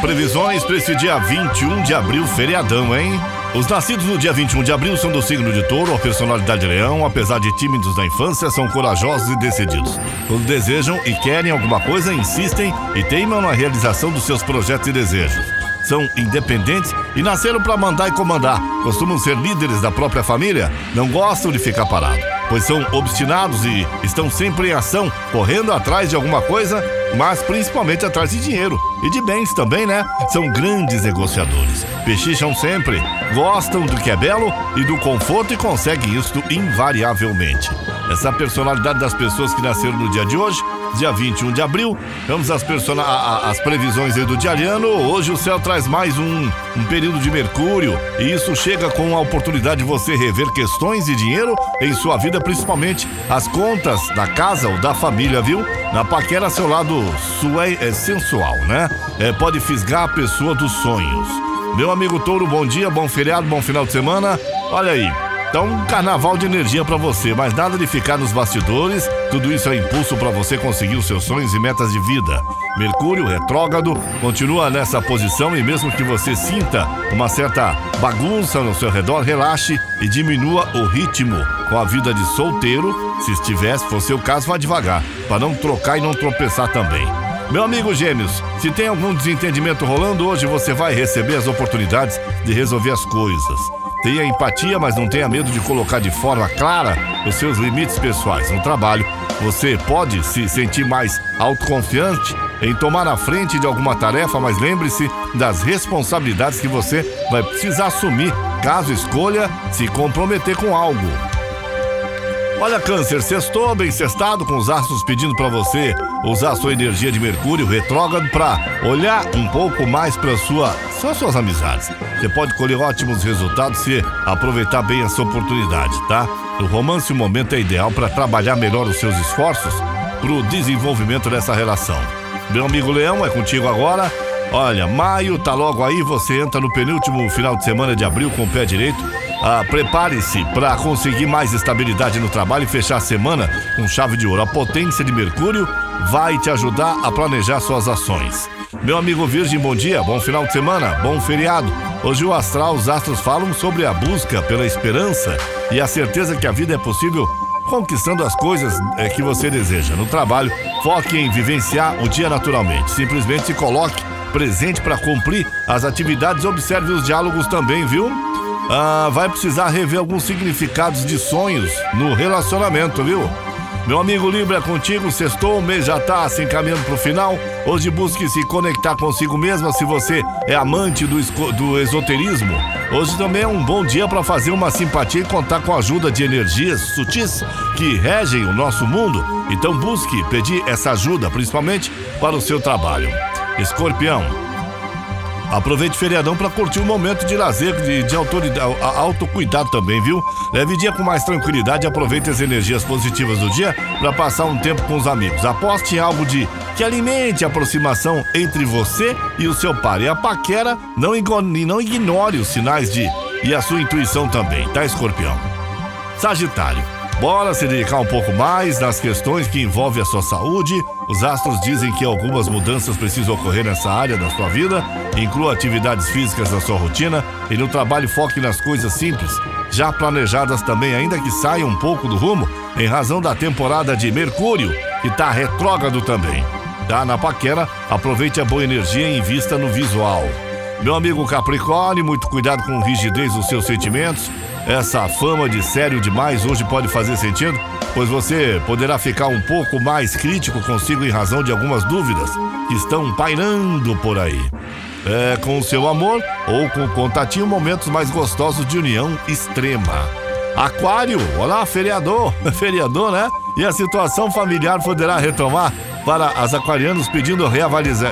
previsões para esse dia 21 de abril, feriadão, hein? Os nascidos no dia 21 de abril são do signo de touro, a personalidade leão, apesar de tímidos na infância, são corajosos e decididos. Quando desejam e querem alguma coisa, insistem e teimam na realização dos seus projetos e desejos. São independentes e nasceram para mandar e comandar. Costumam ser líderes da própria família, não gostam de ficar parados, pois são obstinados e estão sempre em ação, correndo atrás de alguma coisa mas principalmente atrás de dinheiro e de bens também, né? São grandes negociadores. Pechicham sempre, gostam do que é belo e do conforto e conseguem isto invariavelmente. Essa personalidade das pessoas que nasceram no dia de hoje, dia 21 de abril. Vamos às, as previsões do diariano. Hoje o céu traz mais um, um período de Mercúrio e isso chega com a oportunidade de você rever questões de dinheiro em sua vida, principalmente as contas da casa ou da família, viu? Na paquera, seu lado sué é sensual, né? É, pode fisgar a pessoa dos sonhos. Meu amigo Touro, bom dia, bom feriado, bom final de semana. Olha aí, então, um carnaval de energia para você, mas nada de ficar nos bastidores. Tudo isso é impulso para você conseguir os seus sonhos e metas de vida. Mercúrio retrógrado continua nessa posição e mesmo que você sinta uma certa bagunça no seu redor, relaxe e diminua o ritmo com a vida de solteiro. Se estivesse, for seu caso, vá devagar, para não trocar e não tropeçar também. Meu amigo Gêmeos, se tem algum desentendimento rolando, hoje você vai receber as oportunidades de resolver as coisas. Tenha empatia, mas não tenha medo de colocar de forma clara os seus limites pessoais. No trabalho, você pode se sentir mais autoconfiante em tomar a frente de alguma tarefa, mas lembre-se das responsabilidades que você vai precisar assumir caso escolha se comprometer com algo. Olha, Câncer, sextou bem cestado com os astros pedindo para você usar sua energia de Mercúrio retrógrado para olhar um pouco mais para sua, só suas amizades. Você pode colher ótimos resultados se aproveitar bem essa oportunidade, tá? O romance, o momento é ideal para trabalhar melhor os seus esforços para o desenvolvimento dessa relação. Meu amigo Leão, é contigo agora. Olha, maio tá logo aí, você entra no penúltimo final de semana de abril com o pé direito ah, Prepare-se para conseguir mais estabilidade no trabalho e fechar a semana com chave de ouro. A potência de Mercúrio vai te ajudar a planejar suas ações. Meu amigo Virgem, bom dia, bom final de semana, bom feriado. Hoje o astral, os astros falam sobre a busca pela esperança e a certeza que a vida é possível conquistando as coisas é, que você deseja. No trabalho, foque em vivenciar o dia naturalmente. Simplesmente se coloque presente para cumprir as atividades. Observe os diálogos também, viu? Ah, vai precisar rever alguns significados de sonhos no relacionamento, viu? Meu amigo Libra, contigo, sextou, o mês já tá se encaminhando pro final. Hoje busque se conectar consigo mesma se você é amante do, do esoterismo. Hoje também é um bom dia para fazer uma simpatia e contar com a ajuda de energias sutis que regem o nosso mundo. Então busque pedir essa ajuda, principalmente para o seu trabalho. Escorpião, Aproveite o feriadão para curtir um momento de lazer, de, de autoridade, autocuidado também, viu? Leve dia com mais tranquilidade e aproveite as energias positivas do dia para passar um tempo com os amigos. Aposte em algo de que alimente a aproximação entre você e o seu par. E a paquera não, não ignore os sinais de e a sua intuição também, tá, escorpião? Sagitário. Bora se dedicar um pouco mais nas questões que envolvem a sua saúde. Os astros dizem que algumas mudanças precisam ocorrer nessa área da sua vida. Inclua atividades físicas na sua rotina e no trabalho foque nas coisas simples, já planejadas também, ainda que saia um pouco do rumo, em razão da temporada de Mercúrio, que está retrógrado também. Já na paquera, aproveite a boa energia e invista no visual. Meu amigo Capricórnio, muito cuidado com rigidez dos seus sentimentos. Essa fama de sério demais hoje pode fazer sentido, pois você poderá ficar um pouco mais crítico consigo em razão de algumas dúvidas que estão pairando por aí. É, com o seu amor ou com o contatinho, momentos mais gostosos de união extrema. Aquário, olá, feriador, feriador, né? E a situação familiar poderá retomar para as aquarianos pedindo reavaliza,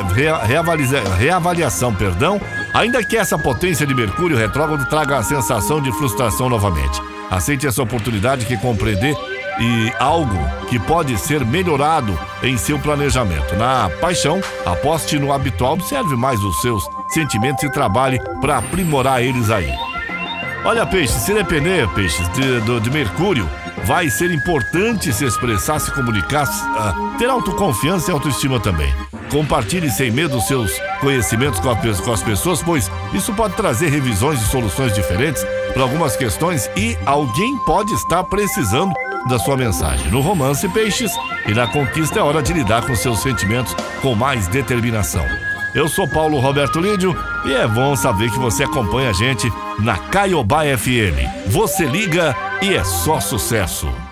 reavaliação, perdão, ainda que essa potência de Mercúrio retrógrado traga a sensação de frustração novamente. Aceite essa oportunidade que compreender e algo que pode ser melhorado em seu planejamento. Na paixão, aposte no habitual, observe mais os seus sentimentos e trabalhe para aprimorar eles aí. Olha, peixe, se depender, peixes, de, de, de Mercúrio, vai ser importante se expressar, se comunicar, uh, ter autoconfiança e autoestima também. Compartilhe sem medo seus conhecimentos com, as pessoas, pois isso pode trazer revisões e soluções diferentes para algumas questões e alguém pode estar precisando da sua mensagem. No romance Peixes e na conquista é hora de lidar com seus sentimentos com mais determinação. Eu sou Paulo Roberto Lídio e é bom saber que você acompanha a gente na Caiobá FM. Você liga e é só sucesso.